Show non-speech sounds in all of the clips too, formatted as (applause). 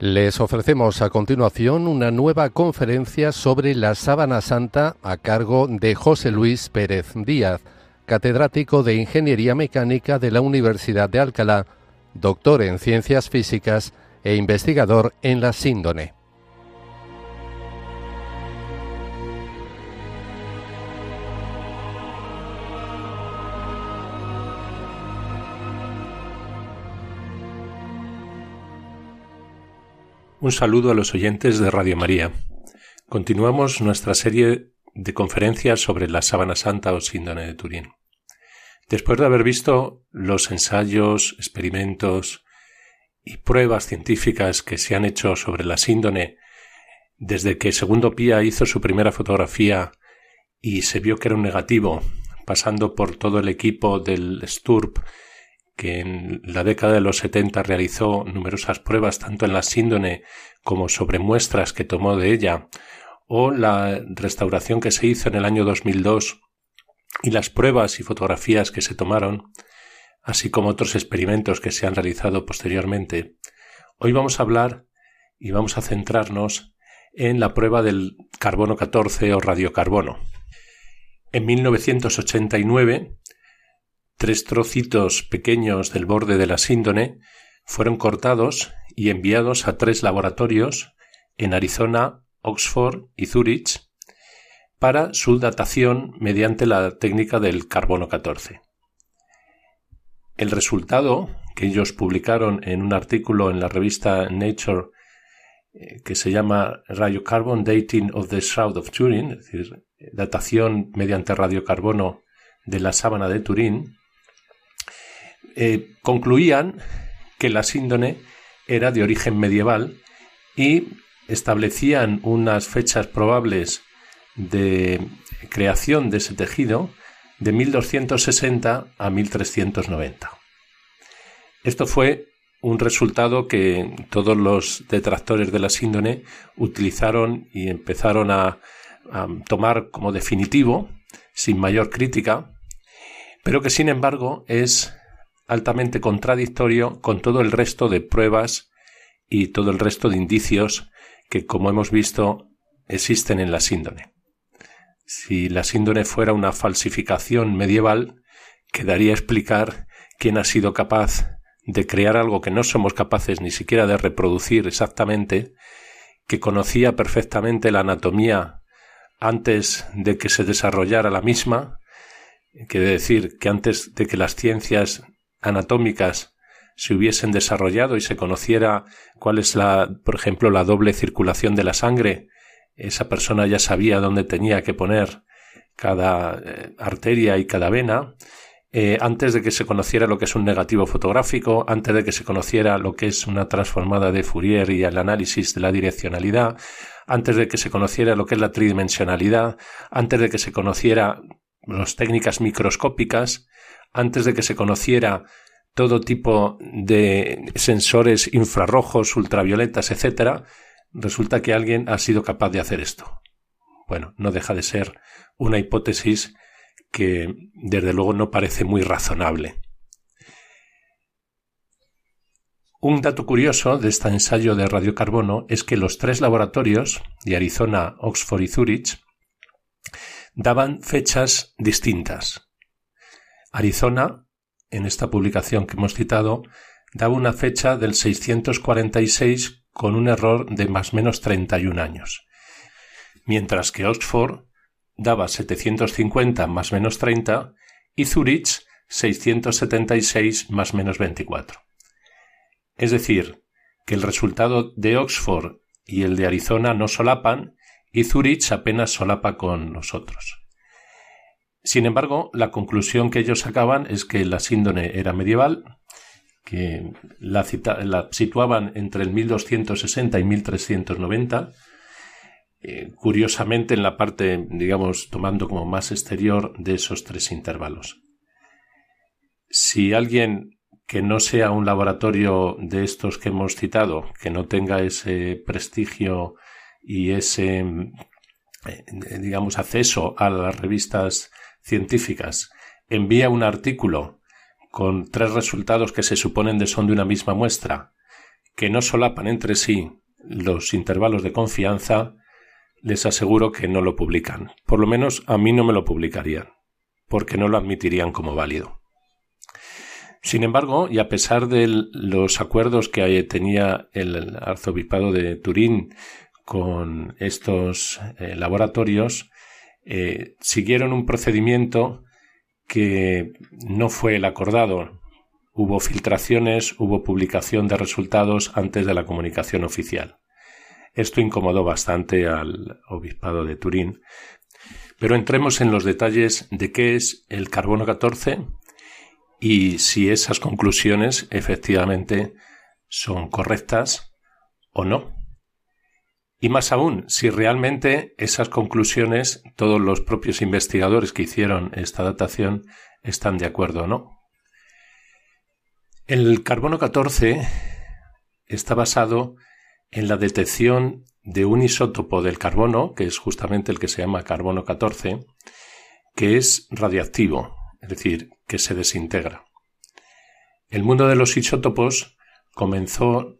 Les ofrecemos a continuación una nueva conferencia sobre la sábana santa a cargo de José Luis Pérez Díaz, catedrático de Ingeniería Mecánica de la Universidad de Alcalá, doctor en Ciencias Físicas e investigador en la síndone. Un saludo a los oyentes de Radio María. Continuamos nuestra serie de conferencias sobre la sábana santa o síndone de Turín. Después de haber visto los ensayos, experimentos y pruebas científicas que se han hecho sobre la síndone desde que Segundo Pía hizo su primera fotografía y se vio que era un negativo, pasando por todo el equipo del STURP que en la década de los 70 realizó numerosas pruebas tanto en la síndone como sobre muestras que tomó de ella, o la restauración que se hizo en el año 2002 y las pruebas y fotografías que se tomaron, así como otros experimentos que se han realizado posteriormente, hoy vamos a hablar y vamos a centrarnos en la prueba del carbono 14 o radiocarbono. En 1989, Tres trocitos pequeños del borde de la síndone fueron cortados y enviados a tres laboratorios en Arizona, Oxford y Zurich para su datación mediante la técnica del carbono 14. El resultado, que ellos publicaron en un artículo en la revista Nature eh, que se llama Radiocarbon Dating of the Shroud of Turin, es decir, datación mediante radiocarbono de la sábana de Turín, eh, concluían que la síndone era de origen medieval y establecían unas fechas probables de creación de ese tejido de 1260 a 1390. Esto fue un resultado que todos los detractores de la síndone utilizaron y empezaron a tomar como definitivo, sin mayor crítica, pero que sin embargo es altamente contradictorio con todo el resto de pruebas y todo el resto de indicios que, como hemos visto, existen en la síndone. Si la síndone fuera una falsificación medieval, quedaría explicar quién ha sido capaz de crear algo que no somos capaces ni siquiera de reproducir exactamente, que conocía perfectamente la anatomía antes de que se desarrollara la misma, quiere decir que antes de que las ciencias anatómicas se hubiesen desarrollado y se conociera cuál es la, por ejemplo, la doble circulación de la sangre, esa persona ya sabía dónde tenía que poner cada eh, arteria y cada vena, eh, antes de que se conociera lo que es un negativo fotográfico, antes de que se conociera lo que es una transformada de Fourier y el análisis de la direccionalidad, antes de que se conociera lo que es la tridimensionalidad, antes de que se conociera las técnicas microscópicas, antes de que se conociera todo tipo de sensores infrarrojos, ultravioletas, etc., resulta que alguien ha sido capaz de hacer esto. Bueno, no deja de ser una hipótesis que desde luego no parece muy razonable. Un dato curioso de este ensayo de radiocarbono es que los tres laboratorios de Arizona, Oxford y Zurich daban fechas distintas. Arizona, en esta publicación que hemos citado, daba una fecha del 646 con un error de más o menos 31 años, mientras que Oxford daba 750 más menos 30 y Zurich 676 más menos 24. Es decir, que el resultado de Oxford y el de Arizona no solapan y Zurich apenas solapa con nosotros. Sin embargo, la conclusión que ellos sacaban es que la síndone era medieval, que la, situaban entre el 1260 y 1390, eh, curiosamente en la parte, digamos, tomando como más exterior de esos tres intervalos. Si alguien que no sea un laboratorio de estos que hemos citado, que no tenga ese prestigio y ese, eh, digamos, acceso a las revistas científicas envía un artículo con tres resultados que se suponen de son de una misma muestra, que no solapan entre sí los intervalos de confianza, les aseguro que no lo publican. Por lo menos a mí no me lo publicarían, porque no lo admitirían como válido. Sin embargo, y a pesar de los acuerdos que tenía el arzobispado de Turín con estos eh, laboratorios, eh, siguieron un procedimiento que no fue el acordado. Hubo filtraciones, hubo publicación de resultados antes de la comunicación oficial. Esto incomodó bastante al obispado de Turín. Pero entremos en los detalles de qué es el carbono 14 y si esas conclusiones efectivamente son correctas o no. Y más aún, si realmente esas conclusiones todos los propios investigadores que hicieron esta datación están de acuerdo o no. El carbono 14 está basado en la detección de un isótopo del carbono, que es justamente el que se llama carbono 14, que es radiactivo, es decir, que se desintegra. El mundo de los isótopos comenzó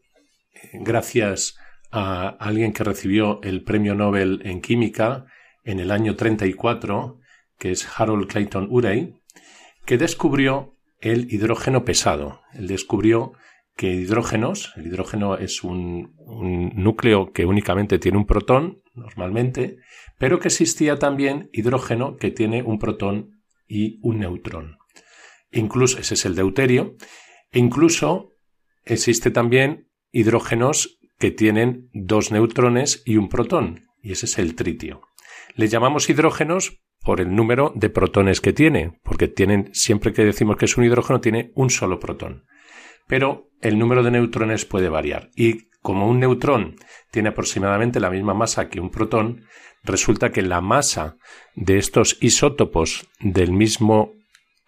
eh, gracias a alguien que recibió el premio Nobel en química en el año 34, que es Harold Clayton Urey, que descubrió el hidrógeno pesado. Él descubrió que hidrógenos, el hidrógeno es un, un, núcleo que únicamente tiene un protón, normalmente, pero que existía también hidrógeno que tiene un protón y un neutrón. Incluso, ese es el deuterio, e incluso existe también hidrógenos que tienen dos neutrones y un protón, y ese es el tritio. Le llamamos hidrógenos por el número de protones que tiene, porque tienen, siempre que decimos que es un hidrógeno, tiene un solo protón. Pero el número de neutrones puede variar. Y como un neutrón tiene aproximadamente la misma masa que un protón, resulta que la masa de estos isótopos del mismo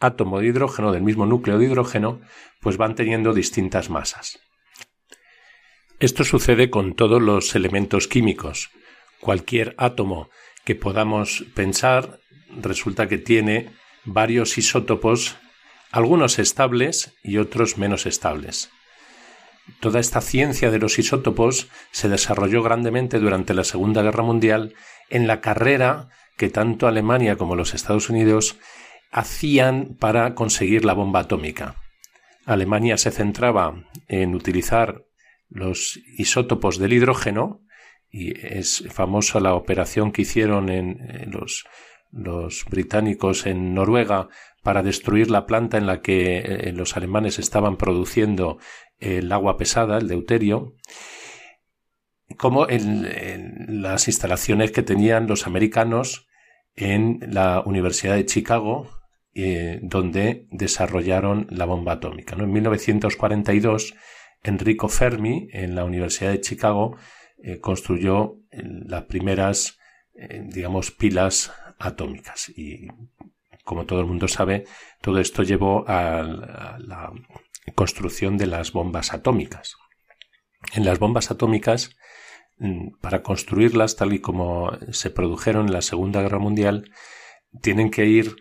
átomo de hidrógeno, del mismo núcleo de hidrógeno, pues van teniendo distintas masas. Esto sucede con todos los elementos químicos. Cualquier átomo que podamos pensar resulta que tiene varios isótopos, algunos estables y otros menos estables. Toda esta ciencia de los isótopos se desarrolló grandemente durante la Segunda Guerra Mundial en la carrera que tanto Alemania como los Estados Unidos hacían para conseguir la bomba atómica. Alemania se centraba en utilizar los isótopos del hidrógeno y es famosa la operación que hicieron en, los, los, británicos en Noruega para destruir la planta en la que eh, los alemanes estaban produciendo el agua pesada, el deuterio, como en las instalaciones que tenían los americanos en la Universidad de Chicago, eh, donde desarrollaron la bomba atómica. En 1942, Enrico Fermi, en la Universidad de Chicago, eh, construyó eh, las primeras, digamos, pilas atómicas. Y como todo el mundo sabe, todo esto llevó a la construcción de las bombas atómicas. En las bombas atómicas, mm, para construirlas tal y como se produjeron en la Segunda Guerra Mundial, tienen que ir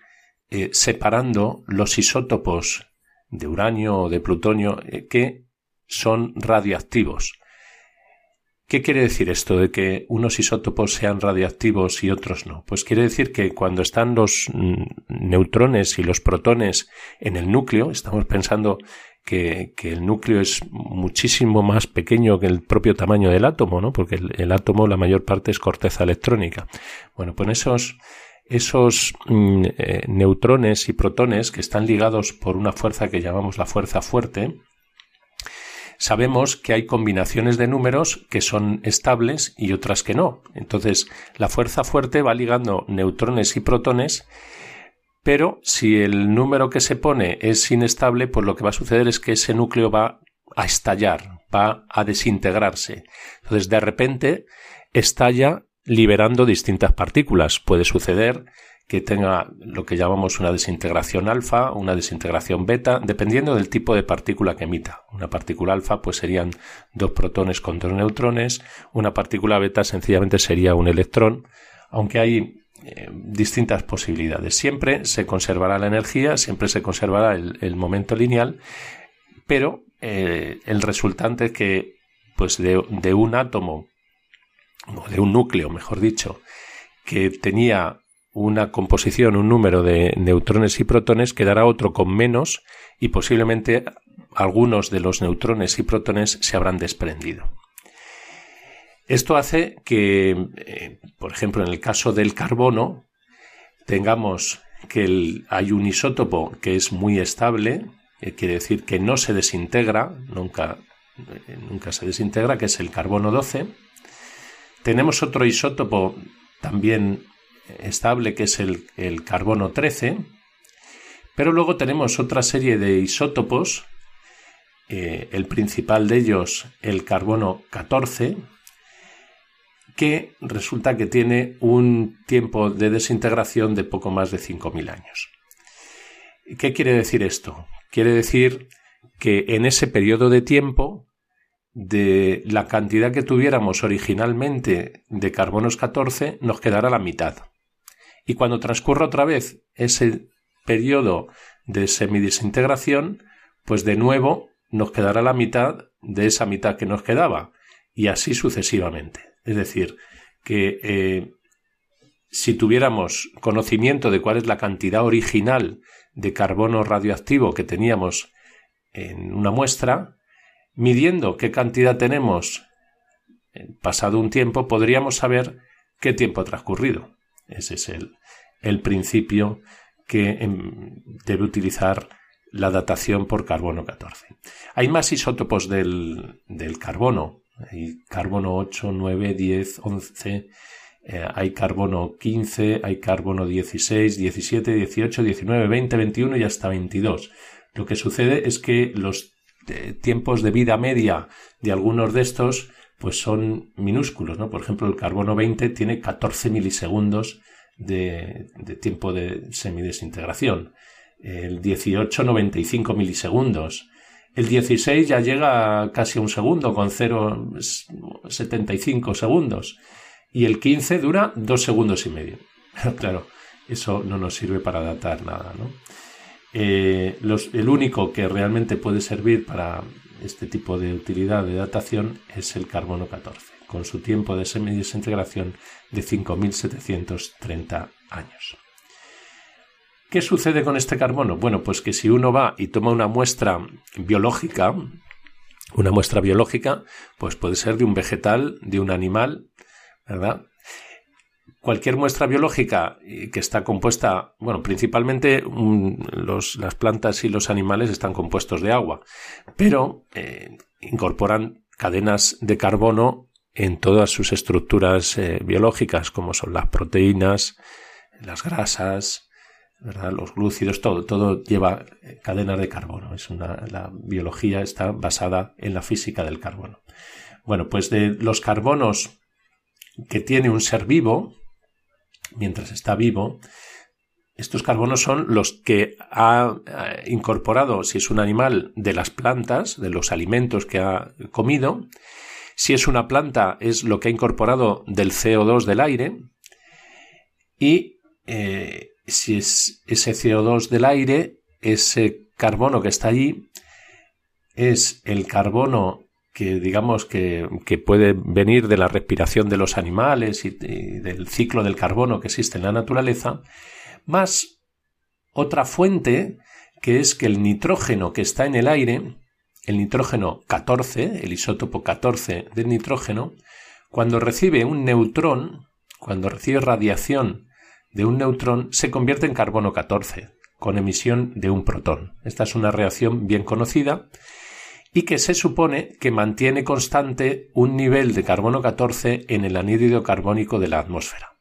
eh, separando los isótopos de uranio o de plutonio eh, que son radioactivos. ¿Qué quiere decir esto de que unos isótopos sean radioactivos y otros no? Pues quiere decir que cuando están los mm, neutrones y los protones en el núcleo, estamos pensando que, el núcleo es muchísimo más pequeño que el propio tamaño del átomo, ¿no? Porque el, átomo la mayor parte es corteza electrónica. Bueno, pues esos esos mm, eh, neutrones y protones que están ligados por una fuerza que llamamos la fuerza fuerte, sabemos que hay combinaciones de números que son estables y otras que no. Entonces, la fuerza fuerte va ligando neutrones y protones, pero si el número que se pone es inestable, pues lo que va a suceder es que ese núcleo va a estallar, va a desintegrarse. Entonces, de repente, estalla liberando distintas partículas. Puede suceder que tenga lo que llamamos una desintegración alfa, una desintegración beta, dependiendo del tipo de partícula que emita. Una partícula alfa pues serían dos protones con dos neutrones, una partícula beta sencillamente sería un electrón, aunque hay eh, distintas posibilidades. Siempre se conservará la energía, siempre se conservará el, momento lineal, pero eh, el resultante es que pues de, de un átomo, o de un núcleo, mejor dicho, que tenía una composición, un número de neutrones y protones, quedará otro con menos y posiblemente algunos de los neutrones y protones se habrán desprendido. Esto hace que, eh, por ejemplo, en el caso del carbono, tengamos que hay un isótopo que es muy estable, quiere decir que no se desintegra, nunca, eh, nunca se desintegra, que es el carbono 12. Tenemos otro isótopo también estable, que es el, carbono 13, pero luego tenemos otra serie de isótopos, eh, el principal de ellos, el carbono 14, que resulta que tiene un tiempo de desintegración de poco más de 5.000 años. ¿Qué quiere decir esto? Quiere decir que en ese periodo de tiempo, de la cantidad que tuviéramos originalmente de carbonos 14, nos quedará la mitad. Y cuando transcurra otra vez ese periodo de semidesintegración, pues de nuevo nos quedará la mitad de esa mitad que nos quedaba, y así sucesivamente. Es decir, que eh, si tuviéramos conocimiento de cuál es la cantidad original de carbono radioactivo que teníamos en una muestra, midiendo qué cantidad tenemos pasado un tiempo, podríamos saber qué tiempo ha transcurrido. Ese es el, el principio que em, debe utilizar la datación por carbono 14. Hay más isótopos del, del carbono. Hay carbono 8, 9, 10, 11, hay carbono 15, hay carbono 16, 17, 18, 19, 20, 21 y hasta 22. Lo que sucede es que los eh, tiempos de vida media de algunos de estos pues son minúsculos, ¿no? Por ejemplo, el carbono 20 tiene 14 milisegundos de, tiempo de semidesintegración. El 18, 95 milisegundos. El 16 ya llega casi a un segundo, con 0,75 segundos. Y el 15 dura dos segundos y medio. (laughs) claro, eso no nos sirve para datar nada, ¿no? Eh, el único que realmente puede servir para este tipo de utilidad de datación es el carbono 14 con su tiempo de semidesintegración de 5.730 años. ¿Qué sucede con este carbono? Bueno, pues que si uno va y toma una muestra biológica, una muestra biológica, pues puede ser de un vegetal, de un animal, ¿verdad? Cualquier muestra biológica eh, que está compuesta, bueno, principalmente las plantas y los animales están compuestos de agua, pero eh, incorporan cadenas de carbono en todas sus estructuras eh, biológicas, como son las proteínas, las grasas, los glúcidos, todo, todo lleva cadenas de carbono. Es una, la biología está basada en la física del carbono. Bueno, pues de los carbonos que tiene un ser vivo, mientras está vivo, estos carbonos son los que ha incorporado, si es un animal, de las plantas, de los alimentos que ha comido, si es una planta, es lo que ha incorporado del CO2 del aire. Y eh, si es ese CO2 del aire, ese carbono que está allí, es el carbono que digamos que, puede venir de la respiración de los animales y, del ciclo del carbono que existe en la naturaleza, más otra fuente que es que el nitrógeno que está en el aire el nitrógeno 14, el isótopo 14 del nitrógeno, cuando recibe un neutrón, cuando recibe radiación de un neutrón, se convierte en carbono 14, con emisión de un protón. Esta es una reacción bien conocida y que se supone que mantiene constante un nivel de carbono 14 en el anhídrido carbónico de la atmósfera.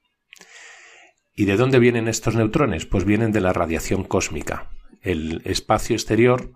¿Y de dónde vienen estos neutrones? Pues vienen de la radiación cósmica. El espacio exterior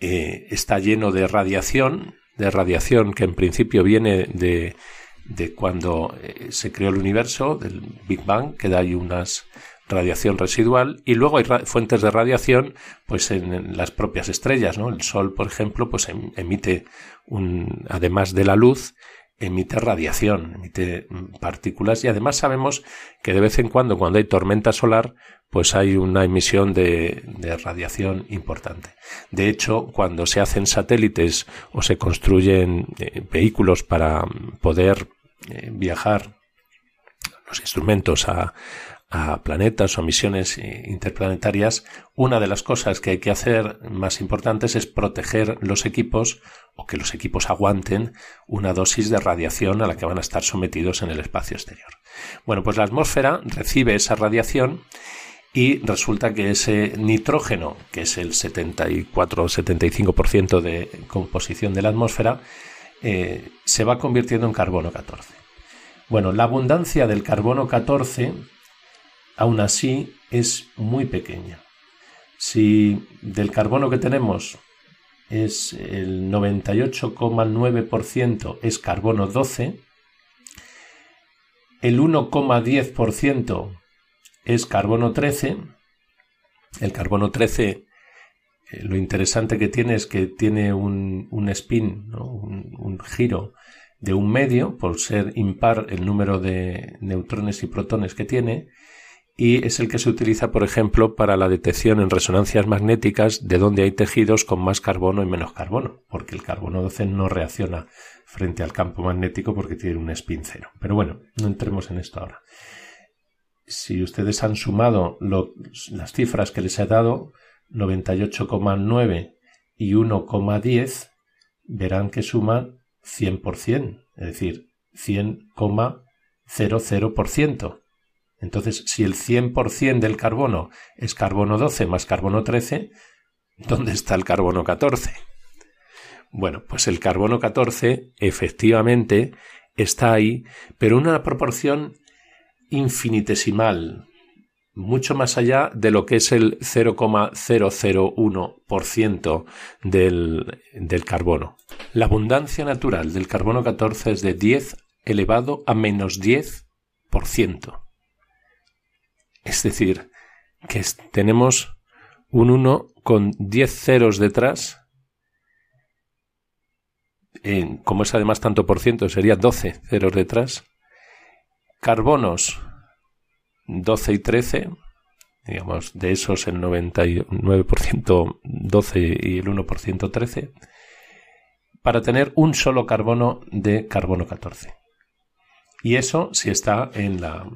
eh, está lleno de radiación, de radiación que en principio viene de, de cuando eh, se creó el universo, del Big Bang, que da ahí unas radiación residual y luego hay fuentes de radiación pues en, las propias estrellas, ¿no? El Sol, por ejemplo, pues em, emite un, además de la luz, emite radiación, emite partículas y además sabemos que de vez en cuando cuando hay tormenta solar pues hay una emisión de, radiación importante. De hecho, cuando se hacen satélites o se construyen eh, vehículos para poder eh, viajar los instrumentos a, a planetas o misiones eh, interplanetarias, una de las cosas que hay que hacer más importantes es proteger los equipos o que los equipos aguanten una dosis de radiación a la que van a estar sometidos en el espacio exterior. Bueno, pues la atmósfera recibe esa radiación y resulta que ese nitrógeno, que es el 74 o 75% de composición de la atmósfera, eh, se va convirtiendo en carbono 14. Bueno, la abundancia del carbono 14 aún así es muy pequeña. Si del carbono que tenemos es el 98,9% es carbono 12, el 1,10% es carbono 13. El carbono 13, eh, lo interesante que tiene es que tiene un, spin, un giro de un medio, por ser impar el número de neutrones y protones que tiene, y es el que se utiliza, por ejemplo, para la detección en resonancias magnéticas de donde hay tejidos con más carbono y menos carbono, porque el carbono 12 no reacciona frente al campo magnético porque tiene un spin cero. Pero bueno, no entremos en esto ahora. Si ustedes han sumado las cifras que les he dado, 98,9 y 1,10, verán que suman 100%, es decir, 100,00%. Entonces, si el 100% del carbono es carbono 12 más carbono 13, ¿dónde está el carbono 14? Bueno, pues el carbono 14 efectivamente está ahí, pero una proporción infinitesimal, mucho más allá de lo que es el 0,001% del, del carbono. La abundancia natural del carbono 14 es de 10 elevado a menos 10%. Es decir, que tenemos un 1 con 10 ceros detrás. como es además tanto por ciento, sería 12 ceros detrás. Carbonos 12 y 13. Digamos, de esos el 99% 12 y el 1% 13. Para tener un solo carbono de carbono 14. Y eso si está en la,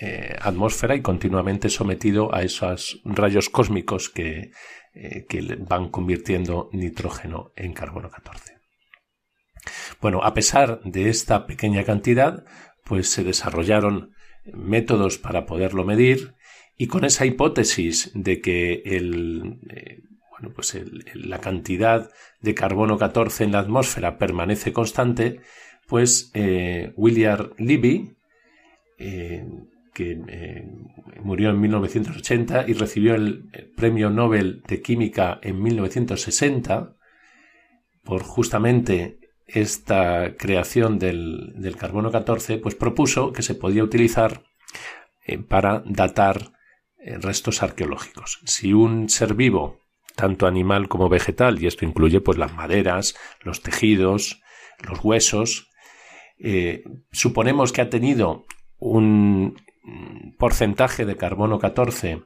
eh, atmósfera y continuamente sometido a esos rayos cósmicos que, eh, que van convirtiendo nitrógeno en carbono 14. Bueno, a pesar de esta pequeña cantidad, pues se desarrollaron métodos para poderlo medir y con esa hipótesis de que el, eh, bueno, pues la cantidad de carbono 14 en la atmósfera permanece constante, pues William Libby que eh, murió en 1980 y recibió el, Premio Nobel de Química en 1960 por justamente esta creación del, carbono 14, pues propuso que se podía utilizar eh, para datar eh, restos arqueológicos. Si un ser vivo, tanto animal como vegetal, y esto incluye pues las maderas, los tejidos, los huesos, suponemos que ha tenido un porcentaje de carbono 14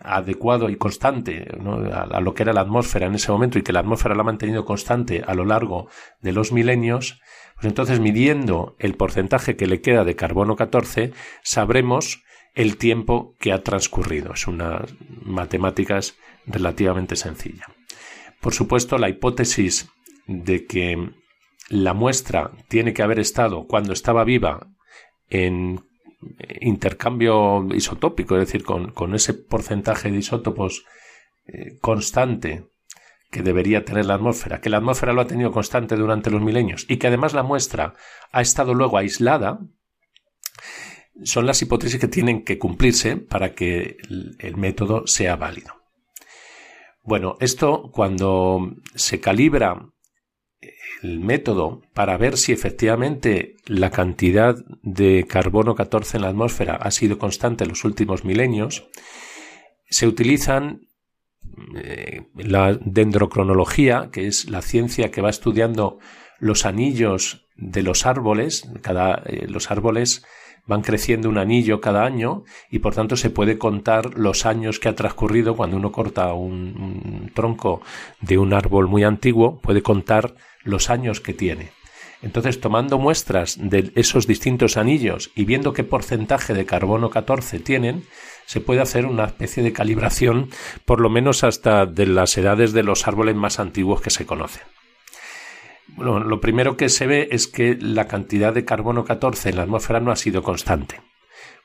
adecuado y constante a, lo que era la atmósfera en ese momento y que la atmósfera la ha mantenido constante a lo largo de los milenios, pues entonces midiendo el porcentaje que le queda de carbono 14 sabremos el tiempo que ha transcurrido. Es una matemáticas relativamente sencilla. Por supuesto, la hipótesis de que la muestra tiene que haber estado cuando estaba viva en intercambio isotópico, es decir, con, ese porcentaje de isótopos eh, constante que debería tener la atmósfera, que la atmósfera lo ha tenido constante durante los milenios y que además la muestra ha estado luego aislada, son las hipótesis que tienen que cumplirse para que el método sea válido. Bueno, esto cuando se calibra el método para ver si efectivamente la cantidad de carbono 14 en la atmósfera ha sido constante en los últimos milenios, se utilizan eh, la dendrocronología, que es la ciencia que va estudiando los anillos de los árboles, cada, eh, los árboles van creciendo un anillo cada año y por tanto se puede contar los años que ha transcurrido cuando uno corta un, tronco de un árbol muy antiguo, puede contar los años que tiene. Entonces, tomando muestras de esos distintos anillos y viendo qué porcentaje de carbono 14 tienen, se puede hacer una especie de calibración, por lo menos hasta de las edades de los árboles más antiguos que se conocen. Bueno, lo primero que se ve es que la cantidad de carbono 14 en la atmósfera no ha sido constante.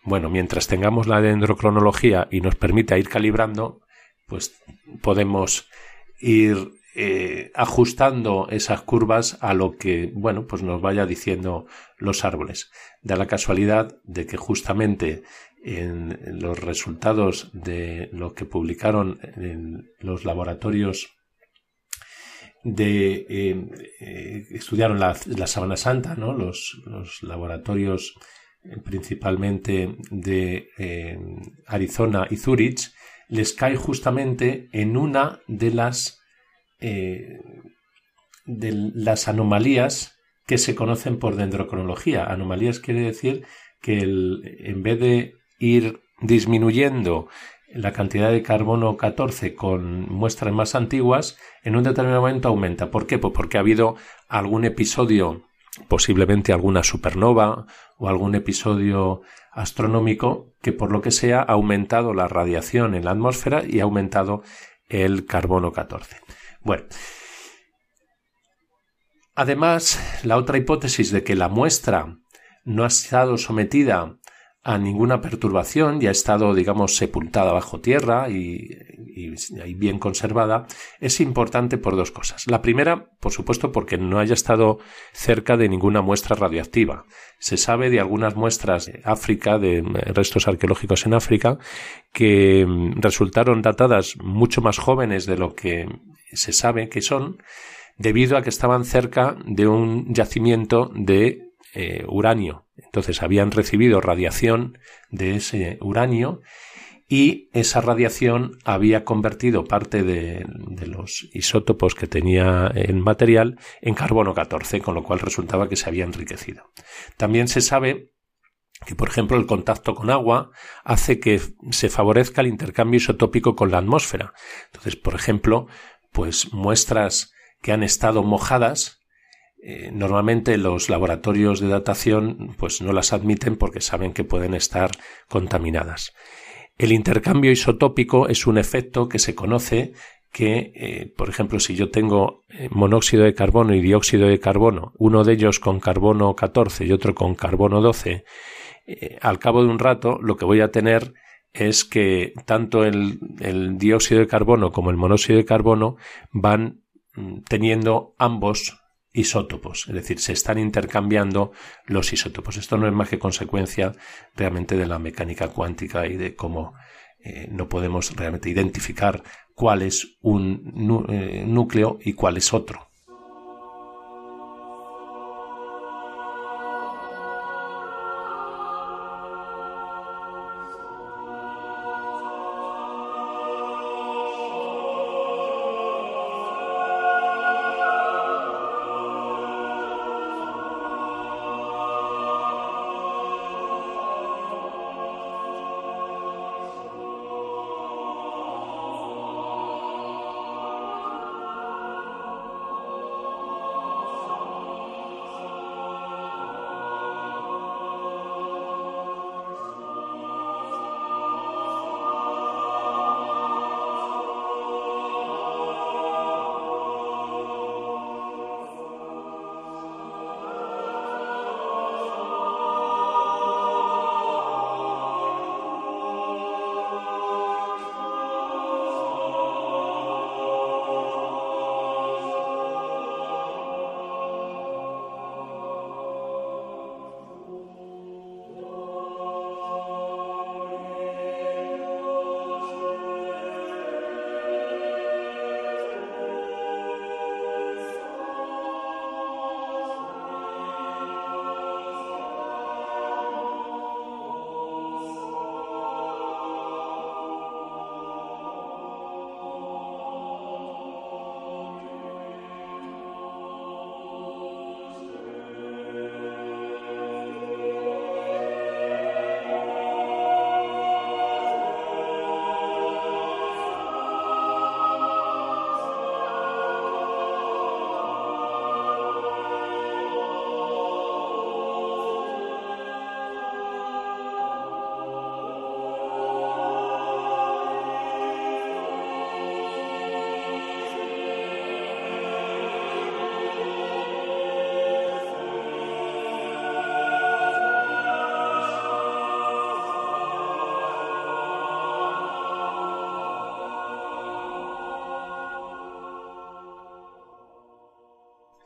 Bueno, mientras tengamos la dendrocronología y nos permita ir calibrando, pues podemos ir eh, ajustando esas curvas a lo que, bueno, pues nos vaya diciendo los árboles. Da la casualidad de que justamente en los resultados de lo que publicaron en los laboratorios de eh, eh, estudiaron la, la, Sabana Santa, ¿no? los, laboratorios eh, principalmente de Arizona y Zurich, les cae justamente en una de las de las anomalías que se conocen por dendrocronología. Anomalías quiere decir que en vez de ir disminuyendo la cantidad de carbono 14 con muestras más antiguas, en un determinado momento aumenta. ¿Por qué? Pues porque ha habido algún episodio, posiblemente alguna supernova o algún episodio astronómico que por lo que sea ha aumentado la radiación en la atmósfera y ha aumentado el carbono 14. Bueno. Además, la otra hipótesis de que la muestra no ha estado sometida a ninguna perturbación y ha estado, digamos, sepultada bajo tierra y, bien conservada, es importante por dos cosas. La primera, por supuesto, porque no haya estado cerca de ninguna muestra radioactiva. Se sabe de algunas muestras de África, de restos arqueológicos en África, que resultaron datadas mucho más jóvenes de lo que se sabe que son, debido a que estaban cerca de un yacimiento de eh, uranio. Entonces habían recibido radiación de ese uranio y esa radiación había convertido parte de, los isótopos que tenía el material en carbono 14, con lo cual resultaba que se había enriquecido. También se sabe que, por ejemplo, el contacto con agua hace que se favorezca el intercambio isotópico con la atmósfera. Entonces, por ejemplo, pues muestras que han estado mojadas eh, normalmente los laboratorios de datación pues no las admiten porque saben que pueden estar contaminadas. El intercambio isotópico es un efecto que se conoce que, eh, por ejemplo, si yo tengo eh, monóxido de carbono y dióxido de carbono, uno de ellos con carbono 14 y otro con carbono 12, al cabo de un rato lo que voy a tener es que tanto el, dióxido de carbono como el monóxido de carbono van mm, teniendo ambos isótopos, es decir, se están intercambiando los isótopos. Esto no es más que consecuencia realmente de la mecánica cuántica y de cómo eh, no podemos realmente identificar cuál es un eh, núcleo y cuál es otro.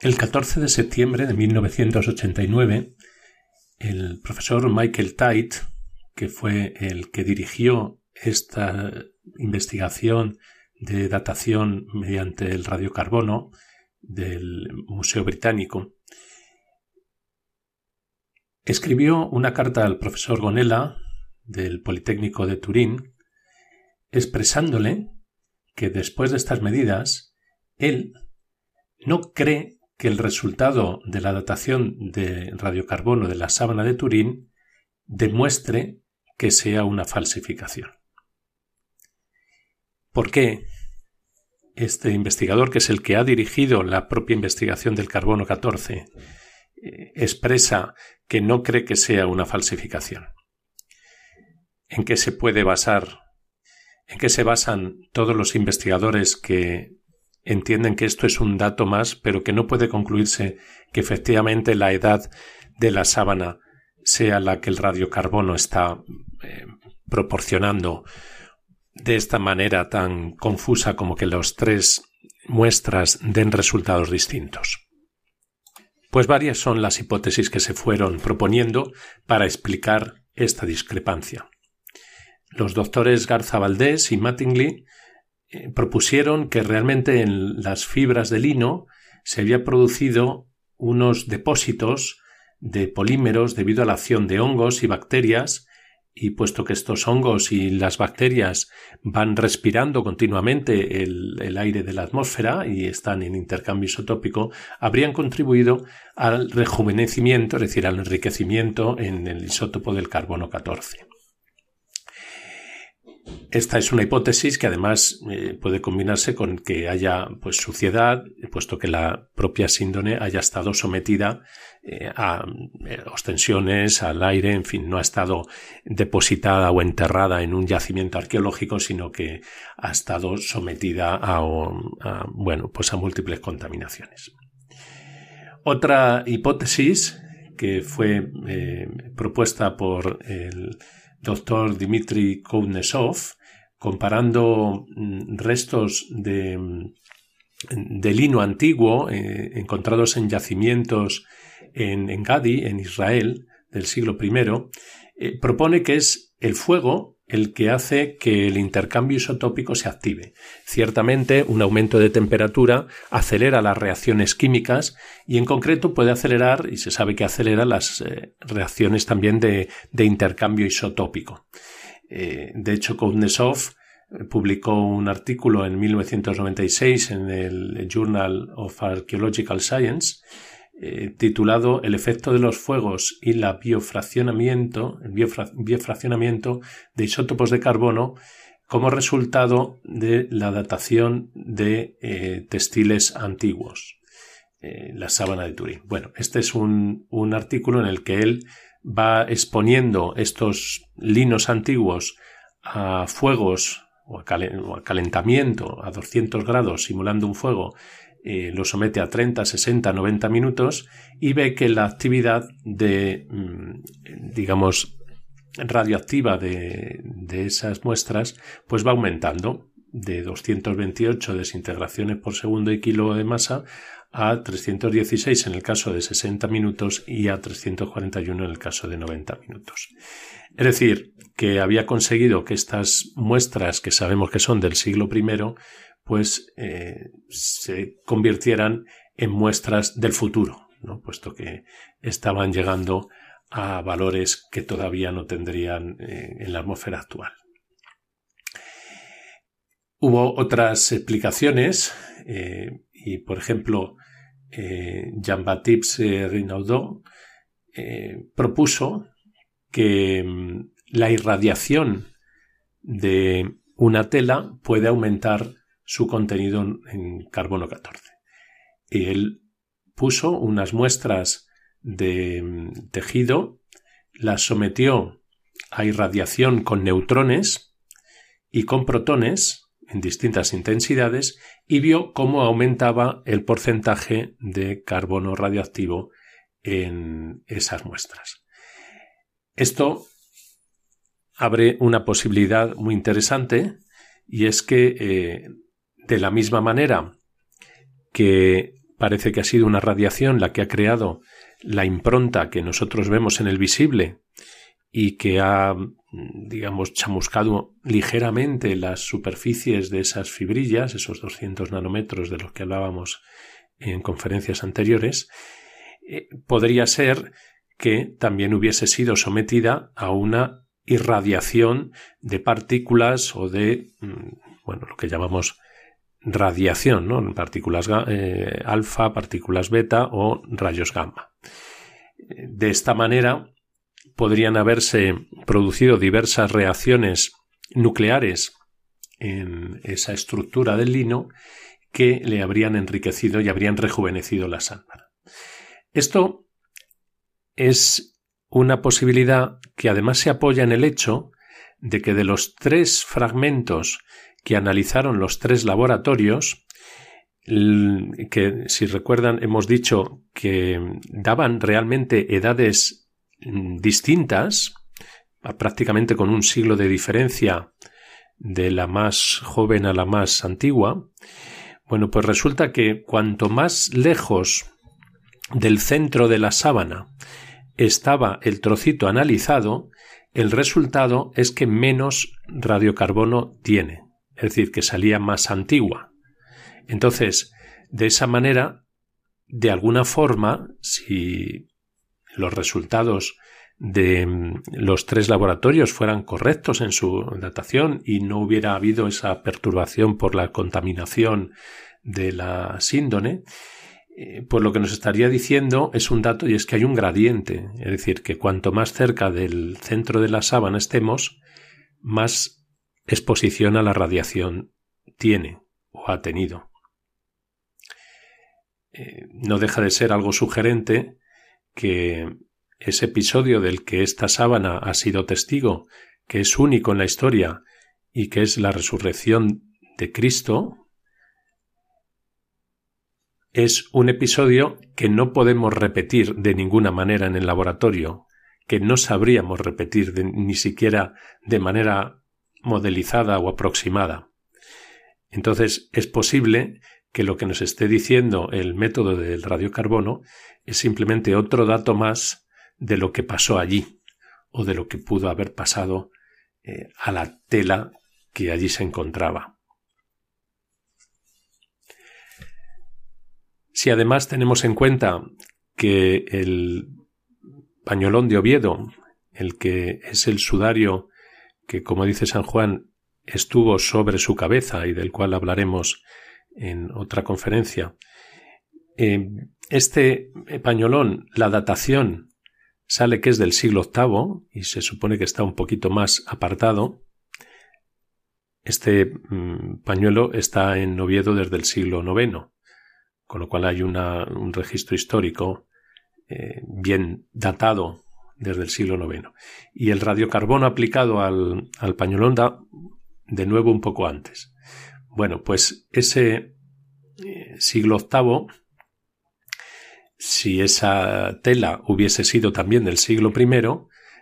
El 14 de septiembre de 1989, el profesor Michael Tite, que fue el que dirigió esta investigación de datación mediante el radiocarbono del Museo Británico, escribió una carta al profesor Gonella del Politécnico de Turín, expresándole que después de estas medidas, él no cree que el resultado de la datación de radiocarbono de la sábana de Turín demuestre que sea una falsificación. ¿Por qué este investigador, que es el que ha dirigido la propia investigación del carbono 14, eh, expresa que no cree que sea una falsificación? ¿En qué se puede basar? ¿En qué se basan todos los investigadores que entienden que esto es un dato más, pero que no puede concluirse que efectivamente la edad de la sábana sea la que el radiocarbono está eh, proporcionando de esta manera tan confusa como que los tres muestras den resultados distintos. Pues varias son las hipótesis que se fueron proponiendo para explicar esta discrepancia. Los doctores Garza Valdés y Mattingly eh, propusieron que realmente en las fibras de lino se había producido unos depósitos de polímeros debido a la acción de hongos y bacterias y puesto que estos hongos y las bacterias van respirando continuamente el, el, aire de la atmósfera y están en intercambio isotópico, habrían contribuido al rejuvenecimiento, es decir, al enriquecimiento en el isótopo del carbono 14. Esta es una hipótesis que además eh, puede combinarse con que haya pues suciedad, puesto que la propia síndone haya estado sometida eh, a eh, ostensiones, al aire, en fin, no ha estado depositada o enterrada en un yacimiento arqueológico, sino que ha estado sometida a, bueno, pues a múltiples contaminaciones. Otra hipótesis que fue propuesta por el doctor Dmitry Koudnesov, comparando mm, restos de, mm, de lino antiguo eh, encontrados en yacimientos en, en, Gadi, en Israel, del siglo I, eh, propone que es el fuego el que hace que el intercambio isotópico se active. Ciertamente, un aumento de temperatura acelera las reacciones químicas y en concreto puede acelerar, y se sabe que acelera las eh, reacciones también de, intercambio isotópico. Eh, de hecho, Koudnesov eh, publicó un artículo en 1996 en el Journal of Archaeological Science eh, titulado El efecto de los fuegos y la el biofraccionamiento de isótopos de carbono como resultado de la datación de eh, textiles antiguos, eh, la sábana de Turín. Bueno, este es un, artículo en el que él va exponiendo estos linos antiguos a fuegos o a, calentamiento a 200 grados simulando un fuego eh, lo somete a 30, 60, 90 minutos y ve que la actividad de, mm, digamos, radioactiva de, de, esas muestras pues va aumentando de 228 desintegraciones por segundo y kilo de masa a 316 en el caso de 60 minutos y a 341 en el caso de 90 minutos. Es decir, que había conseguido que estas muestras que sabemos que son del siglo I pues eh, se convirtieran en muestras del futuro, ¿no? puesto que estaban llegando a valores que todavía no tendrían eh, en la atmósfera actual. Hubo otras explicaciones eh, y, por ejemplo, Jean-Baptiste Renaudot eh, propuso que mm, la irradiación de una tela puede aumentar su contenido en carbono 14. Y él puso unas muestras de mm, tejido, las sometió a irradiación con neutrones y con protones en distintas intensidades y vio cómo aumentaba el porcentaje de carbono radioactivo en esas muestras. Esto abre una posibilidad muy interesante y es que eh, de la misma manera que parece que ha sido una radiación la que ha creado la impronta que nosotros vemos en el visible y que ha, digamos, chamuscado ligeramente las superficies de esas fibrillas, esos 200 nanómetros de los que hablábamos en conferencias anteriores, eh, podría ser que también hubiese sido sometida a una irradiación de partículas o de, mm, bueno, lo que llamamos radiación, ¿no? Partículas eh, alfa, partículas beta o rayos gamma. De esta manera podrían haberse producido diversas reacciones nucleares en esa estructura del lino que le habrían enriquecido y habrían rejuvenecido la sábana. Esto es una posibilidad que además se apoya en el hecho de que de los tres fragmentos que analizaron los tres laboratorios, que si recuerdan hemos dicho que daban realmente edades mm, distintas, prácticamente con un siglo de diferencia de la más joven a la más antigua, bueno, pues resulta que cuanto más lejos del centro de la sábana estaba el trocito analizado, el resultado es que menos radiocarbono tiene, es decir, que salía más antigua. Entonces, de esa manera, de alguna forma, si los resultados de mm, los tres laboratorios fueran correctos en su datación y no hubiera habido esa perturbación por la contaminación de la síndone, eh, pues lo que nos estaría diciendo es un dato y es que hay un gradiente, es decir, que cuanto más cerca del centro de la sábana estemos, más exposición a la radiación tiene o ha tenido. Eh, no deja de ser algo sugerente que ese episodio del que esta sábana ha sido testigo, que es único en la historia y que es la resurrección de Cristo, es un episodio que no podemos repetir de ninguna manera en el laboratorio, que no sabríamos repetir ni siquiera de manera modelizada o aproximada. Entonces es posible que lo que nos esté diciendo el método del radiocarbono es simplemente otro dato más de lo que pasó allí o de lo que pudo haber pasado eh, a la tela que allí se encontraba. Si además tenemos en cuenta que el pañolón de Oviedo, el que es el sudario que, como dice San Juan, estuvo sobre su cabeza y del cual hablaremos en otra conferencia, eh, este pañolón, la datación sale que es del siglo VIII y se supone que está un poquito más apartado. Este mm, pañuelo está en Oviedo desde el siglo IX con lo cual hay un registro histórico eh, bien datado desde el siglo IX. Y el radiocarbono aplicado al, al pañolón de nuevo un poco antes. Bueno, pues ese eh, siglo VIII, si esa tela hubiese sido también del siglo I,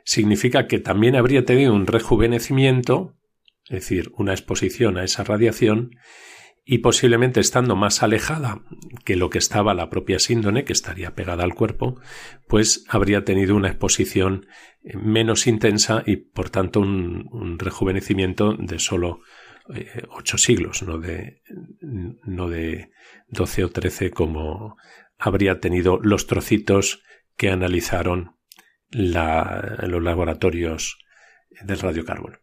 significa que también habría tenido un rejuvenecimiento, es decir, una exposición a esa radiación, y posiblemente estando más alejada que lo que estaba la propia síndone, que estaría pegada al cuerpo, pues habría tenido una exposición eh, menos intensa y por tanto un, rejuvenecimiento de solo eh, ocho siglos, no de, no de doce o trece como habría tenido los trocitos que analizaron los laboratorios del radiocarbono.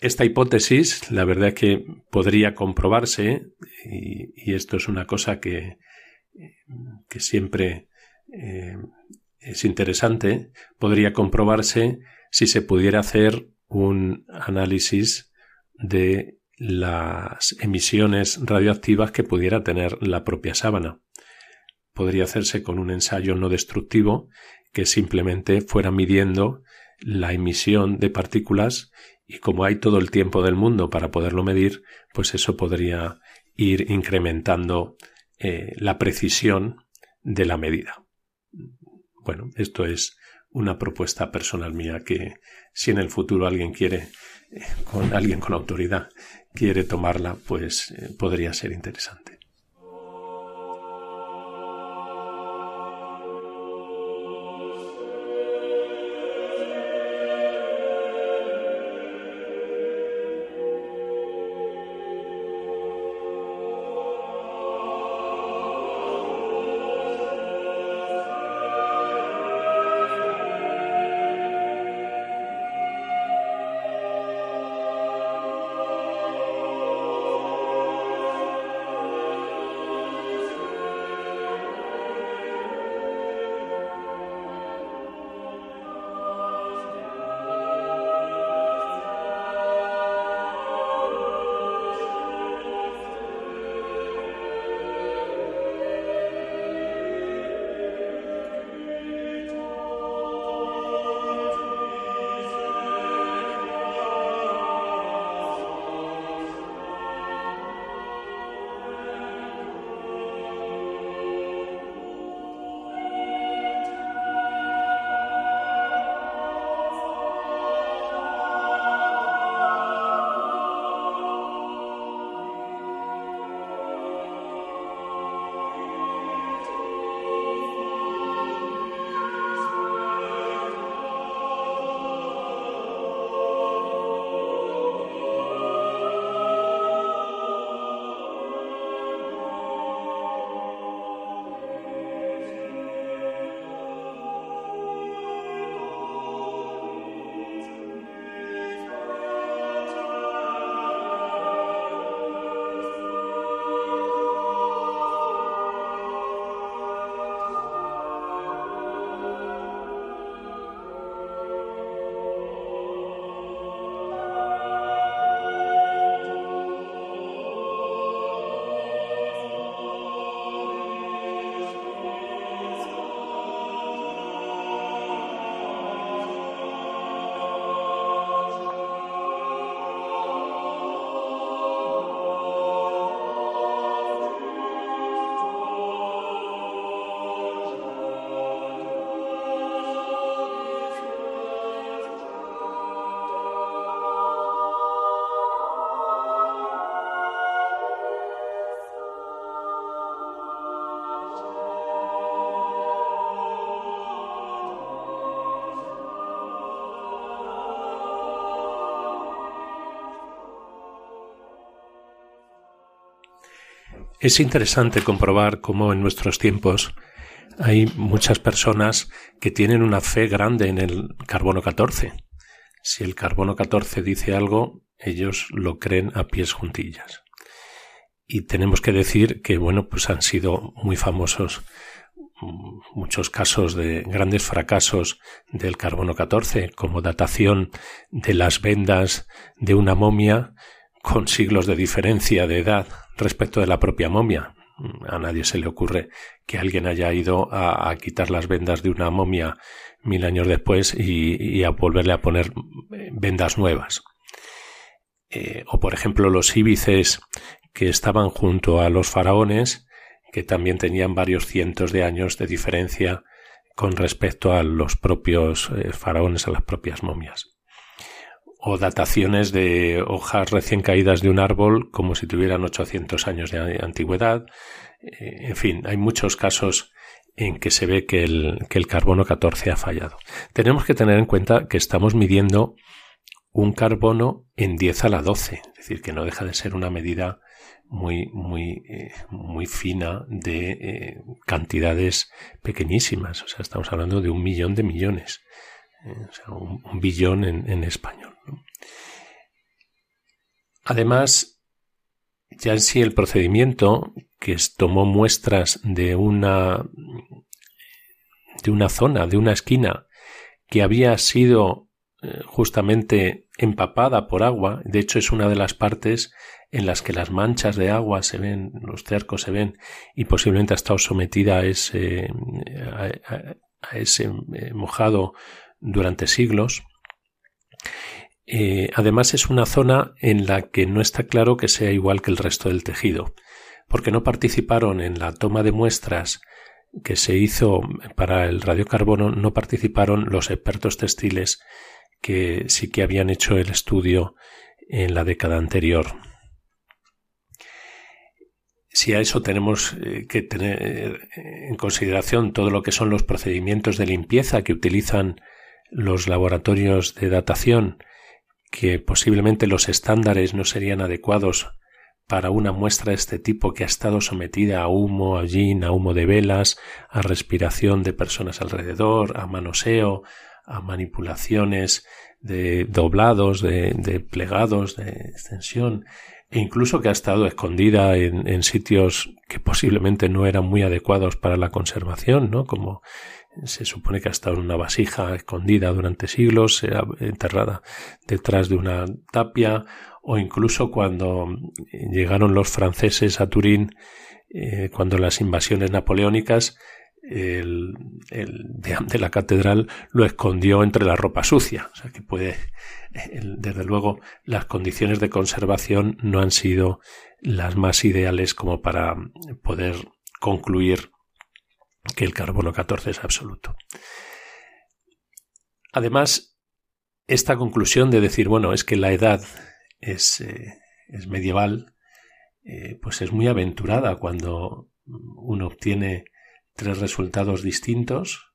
Esta hipótesis, la verdad es que podría comprobarse, y, esto es una cosa que, siempre eh, es interesante, podría comprobarse si se pudiera hacer un análisis de las emisiones radioactivas que pudiera tener la propia sábana. Podría hacerse con un ensayo no destructivo que simplemente fuera midiendo la emisión de partículas y como hay todo el tiempo del mundo para poderlo medir, pues eso podría ir incrementando eh, la precisión de la medida. Bueno, esto es una propuesta personal mía que si en el futuro alguien quiere, eh, con alguien con autoridad, quiere tomarla, pues eh, podría ser interesante. Es interesante comprobar cómo en nuestros tiempos hay muchas personas que tienen una fe grande en el carbono 14. Si el carbono 14 dice algo, ellos lo creen a pies juntillas. Y tenemos que decir que, bueno, pues han sido muy famosos muchos casos de grandes fracasos del carbono 14, como datación de las vendas de una momia con siglos de diferencia de edad respecto de la propia momia. A nadie se le ocurre que alguien haya ido a, quitar las vendas de una momia mil años después y, a volverle a poner vendas nuevas. Eh, o por ejemplo los íbices que estaban junto a los faraones, que también tenían varios cientos de años de diferencia con respecto a los propios eh, faraones, a las propias momias o dataciones de hojas recién caídas de un árbol como si tuvieran 800 años de antigüedad. Eh, en fin, hay muchos casos en que se ve que el, que el carbono 14 ha fallado. Tenemos que tener en cuenta que estamos midiendo un carbono en 10 a la 12, es decir, que no deja de ser una medida muy, muy, eh, muy fina de eh, cantidades pequeñísimas. O sea, estamos hablando de un millón de millones. Sea, un, billón en español. Además, ya en sí el procedimiento, que tomó muestras de una de una zona, de una esquina que había sido eh, justamente empapada por agua. De hecho, es una de las partes en las que las manchas de agua se ven, los cercos se ven, y posiblemente ha estado sometida a ese, a, ese eh, mojado durante siglos. Eh, además es una zona en la que no está claro que sea igual que el resto del tejido, porque no participaron en la toma de muestras que se hizo para el radiocarbono, no participaron los expertos textiles que sí que habían hecho el estudio en la década anterior. Si a eso tenemos eh, que tener eh, en consideración todo lo que son los procedimientos de limpieza que utilizan los laboratorios de datación, que posiblemente los estándares no serían adecuados para una muestra de este tipo que ha estado sometida a humo, a gin, a humo de velas, a respiración de personas alrededor, a manoseo, a manipulaciones de doblados, de, plegados, de extensión, e incluso que ha estado escondida en, sitios que posiblemente no eran muy adecuados para la conservación, ¿no? Como se supone que ha estado en una vasija escondida durante siglos, enterrada detrás de una tapia, o incluso cuando llegaron los franceses a Turín, eh, cuando las invasiones napoleónicas, el, el de la catedral lo escondió entre la ropa sucia. O sea que puede, desde luego, las condiciones de conservación no han sido las más ideales como para poder concluir que el carbono 14 es absoluto. Además, esta conclusión de decir, bueno, es que la edad es, eh, medieval, eh, pues es muy aventurada cuando uno obtiene tres resultados distintos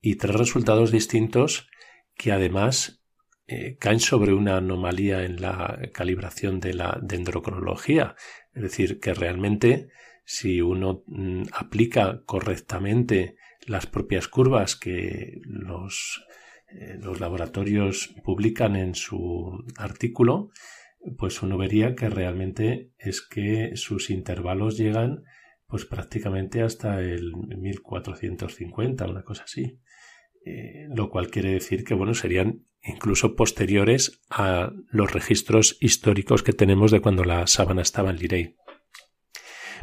y tres resultados distintos que además eh, caen sobre una anomalía en la calibración de la dendrocronología. Es decir, que realmente si uno mm, aplica correctamente las propias curvas que los, eh, los laboratorios publican en su artículo, pues uno vería que realmente es que sus intervalos llegan pues prácticamente hasta el 1450, una cosa así. Eh, lo cual quiere decir que bueno, serían incluso posteriores a los registros históricos que tenemos de cuando la sábana estaba en Lirey.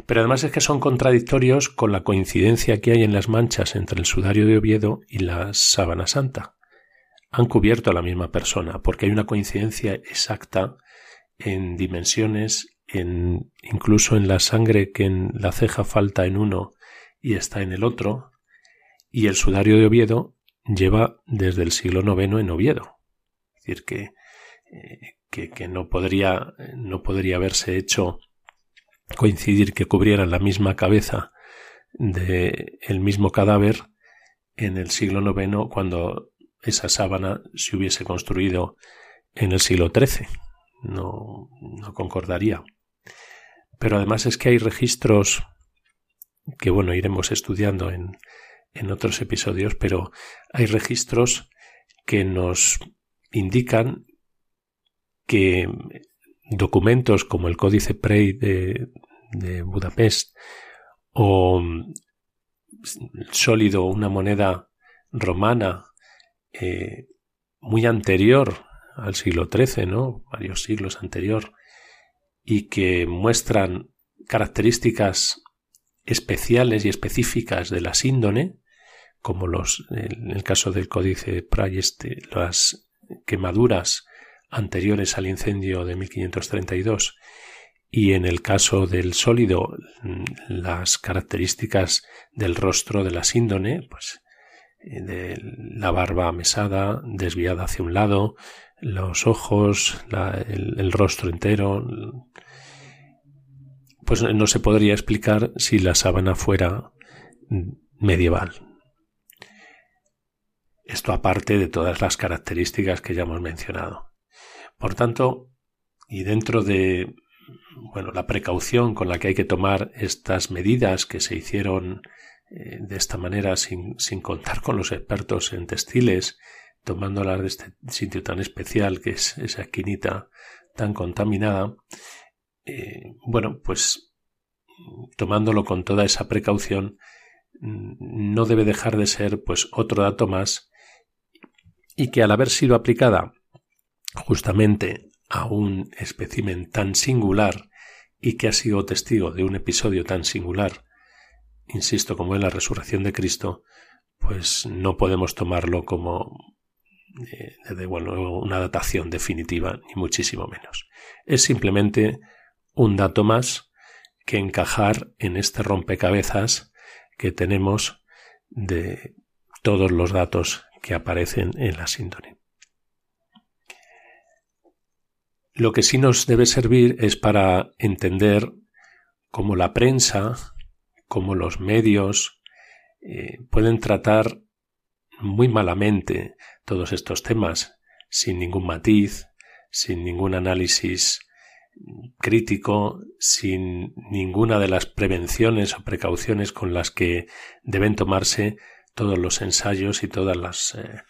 Pero además es que son contradictorios con la coincidencia que hay en las manchas entre el sudario de Oviedo y la sábana santa. Han cubierto a la misma persona, porque hay una coincidencia exacta en dimensiones incluso en la sangre que en la ceja falta en uno y está en el otro, y el sudario de Oviedo lleva desde el siglo IX en Oviedo. Es decir, que, eh, que, no, podría, no podría haberse hecho coincidir que cubrieran la misma cabeza del el mismo cadáver en el siglo IX cuando esa sábana se hubiese construido en el siglo XIII. No, no concordaría. Pero además es que hay registros que, bueno, iremos estudiando en, en otros episodios, pero hay registros que nos indican que documentos como el Códice Prey de, Budapest o sólido, una moneda romana eh, muy anterior al siglo XIII, ¿no? Varios siglos anterior, y que muestran características especiales y específicas de la síndone, como los, en el caso del códice Prayeste, las quemaduras anteriores al incendio de 1532 y en el caso del sólido las características del rostro de la síndone, pues de la barba mesada, desviada hacia un lado, los ojos, el, rostro entero, pues no se podría explicar si la sábana fuera medieval. Esto aparte de todas las características que ya hemos mencionado. Por tanto, y dentro de bueno, la precaución con la que hay que tomar estas medidas que se hicieron eh, de esta manera sin, sin contar con los expertos en textiles tomándolas de este sitio tan especial que es esa esquinita tan contaminada, eh, bueno, pues tomándolo con toda esa precaución, no debe dejar de ser pues otro dato más y que al haber sido aplicada justamente a un espécimen tan singular y que ha sido testigo de un episodio tan singular, insisto, como es la resurrección de Cristo, pues no podemos tomarlo como eh, una datación definitiva, ni muchísimo menos. Es simplemente un dato más que encajar en este rompecabezas que tenemos de todos los datos que aparecen en la síntone. Lo que sí nos debe servir es para entender cómo la prensa, cómo los medios eh, pueden tratar muy malamente todos estos temas, sin ningún matiz, sin ningún análisis crítico, sin ninguna de las prevenciones o precauciones con las que deben tomarse todos los ensayos y todas las, eh,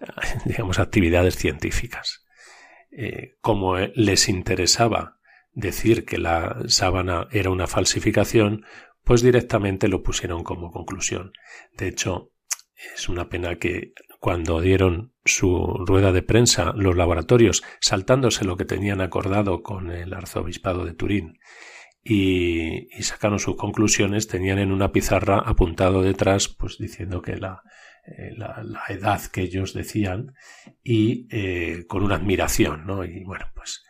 (laughs) digamos, actividades científicas. Eh, como les interesaba decir que la sábana era una falsificación, pues directamente lo pusieron como conclusión. De hecho, es una pena que cuando dieron su rueda de prensa los laboratorios, saltándose lo que tenían acordado con el arzobispado de Turín, y, sacaron sus conclusiones, tenían en una pizarra apuntado detrás, pues diciendo que la, eh, la, edad que ellos decían y eh, con una admiración, ¿no? Y bueno, pues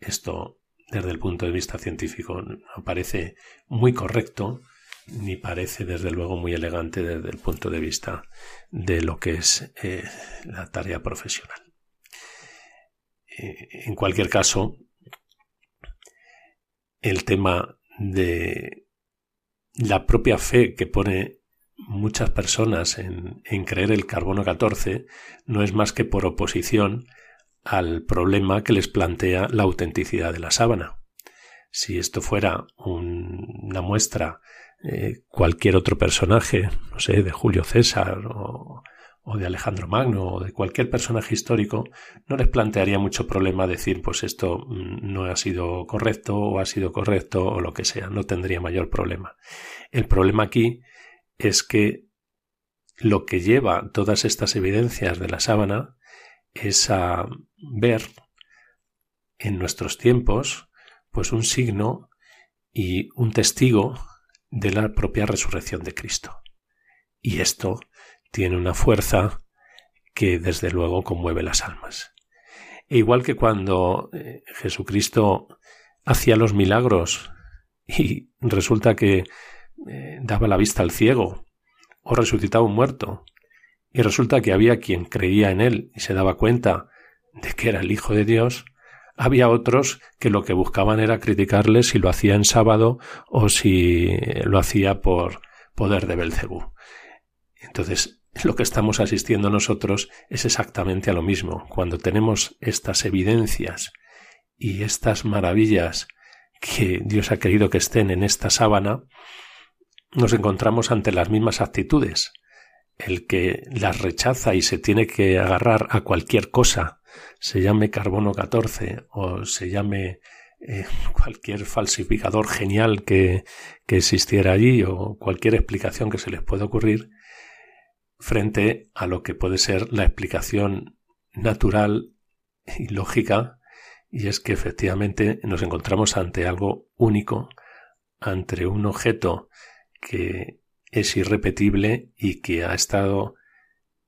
esto desde el punto de vista científico no parece muy correcto ni parece desde luego muy elegante desde el punto de vista de lo que es eh, la tarea profesional. En cualquier caso, el tema de la propia fe que pone muchas personas en, creer el carbono 14 no es más que por oposición al problema que les plantea la autenticidad de la sábana. Si esto fuera una muestra eh, cualquier otro personaje, no sé, de Julio César o, de Alejandro Magno o de cualquier personaje histórico, no les plantearía mucho problema decir, pues esto mm, no ha sido correcto o ha sido correcto o lo que sea, no tendría mayor problema. El problema aquí es que lo que lleva todas estas evidencias de la sábana es a ver en nuestros tiempos pues un signo y un testigo de la propia resurrección de Cristo. Y esto tiene una fuerza que desde luego conmueve las almas. E igual que cuando eh, Jesucristo hacía los milagros y resulta que eh, daba la vista al ciego o resucitaba un muerto y resulta que había quien creía en él y se daba cuenta de que era el Hijo de Dios, había otros que lo que buscaban era criticarle si lo hacía en sábado o si lo hacía por poder de Belcebú. Entonces, lo que estamos asistiendo nosotros es exactamente a lo mismo. Cuando tenemos estas evidencias y estas maravillas que Dios ha querido que estén en esta sábana, nos encontramos ante las mismas actitudes. El que las rechaza y se tiene que agarrar a cualquier cosa se llame carbono 14 o se llame eh, (laughs) cualquier falsificador genial que, que existiera allí o cualquier explicación que se les pueda ocurrir frente a lo que puede ser la explicación natural y lógica y es que efectivamente nos encontramos ante algo único, ante un objeto que es irrepetible y que ha estado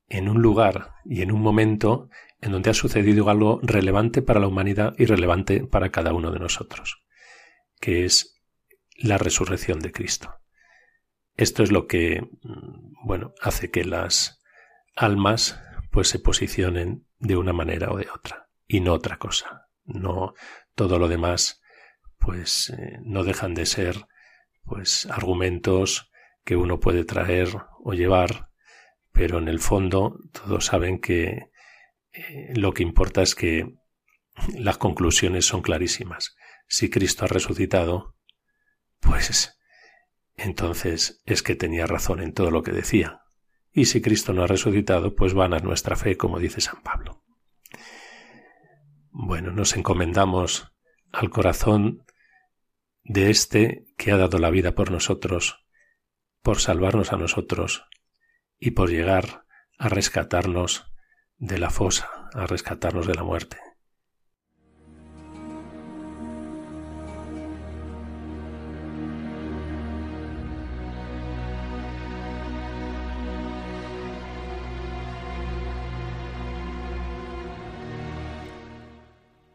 en un lugar y en un momento en donde ha sucedido algo relevante para la humanidad y relevante para cada uno de nosotros, que es la resurrección de Cristo. Esto es lo que, mm, bueno, hace que las almas pues se posicionen de una manera o de otra y no otra cosa. No todo lo demás pues eh, no dejan de ser pues argumentos que uno puede traer o llevar, pero en el fondo todos saben que eh, lo que importa es que (laughs) las conclusiones son clarísimas. Si Cristo ha resucitado, pues entonces es que tenía razón en todo lo que decía. Y si Cristo no ha resucitado, pues van a nuestra fe, como dice San Pablo. Bueno, nos encomendamos al corazón de este que ha dado la vida por nosotros por salvarnos a nosotros y por llegar a rescatarnos de la fosa, a rescatarnos de la muerte.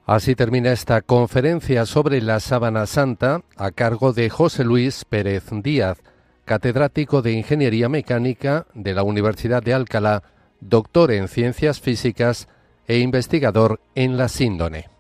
Así termina esta conferencia sobre la sábana santa a cargo de José Luis Pérez Díaz, catedrático de Ingeniería Mecánica de la Universidad de Alcalá, doctor en Ciencias Físicas e investigador en la síndone.